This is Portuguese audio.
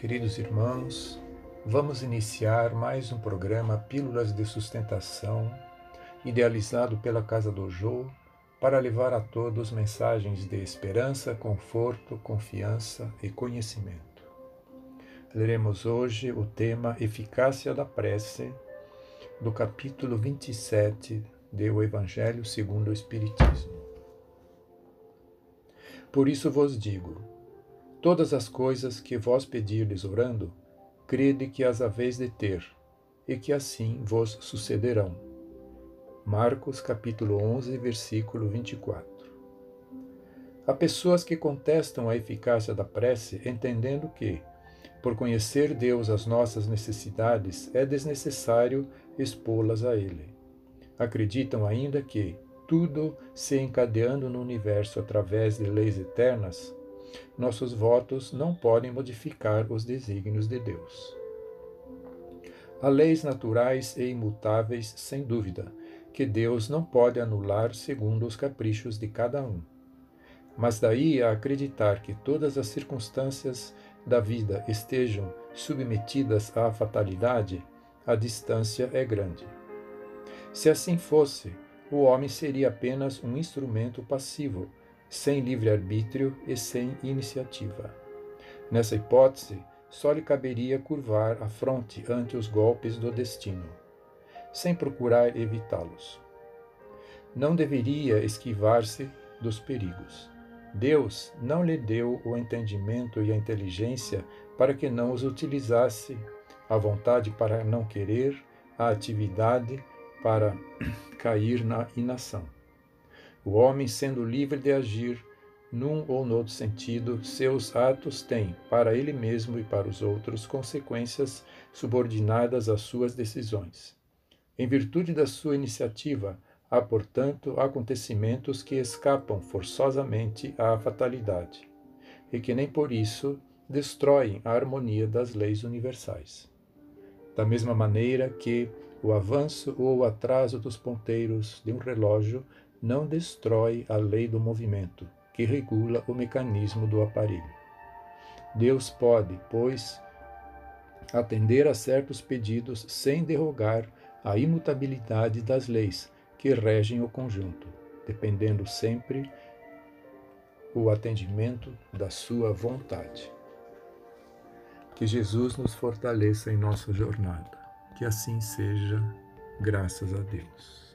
Queridos irmãos, vamos iniciar mais um programa Pílulas de Sustentação, idealizado pela Casa do Jô, para levar a todos mensagens de esperança, conforto, confiança e conhecimento. Leremos hoje o tema Eficácia da Prece, do capítulo 27 do Evangelho segundo o Espiritismo. Por isso vos digo, Todas as coisas que vós pedirdes orando, crede que as haveis de ter, e que assim vos sucederão. Marcos capítulo 11, versículo 24. Há pessoas que contestam a eficácia da prece, entendendo que, por conhecer Deus as nossas necessidades, é desnecessário expô-las a Ele. Acreditam ainda que, tudo se encadeando no universo através de leis eternas, nossos votos não podem modificar os desígnios de Deus. Há leis naturais e imutáveis, sem dúvida, que Deus não pode anular segundo os caprichos de cada um. Mas daí a acreditar que todas as circunstâncias da vida estejam submetidas à fatalidade, a distância é grande. Se assim fosse, o homem seria apenas um instrumento passivo sem livre-arbítrio e sem iniciativa. Nessa hipótese, só lhe caberia curvar a fronte ante os golpes do destino, sem procurar evitá-los. Não deveria esquivar-se dos perigos. Deus não lhe deu o entendimento e a inteligência para que não os utilizasse, a vontade para não querer, a atividade para cair na inação. O homem, sendo livre de agir num ou noutro sentido, seus atos têm, para ele mesmo e para os outros, consequências subordinadas às suas decisões. Em virtude da sua iniciativa, há, portanto, acontecimentos que escapam forçosamente à fatalidade, e que nem por isso destroem a harmonia das leis universais. Da mesma maneira que o avanço ou o atraso dos ponteiros de um relógio não destrói a lei do movimento, que regula o mecanismo do aparelho. Deus pode, pois, atender a certos pedidos sem derrogar a imutabilidade das leis que regem o conjunto, dependendo sempre o atendimento da sua vontade. Que Jesus nos fortaleça em nossa jornada. Que assim seja, graças a Deus.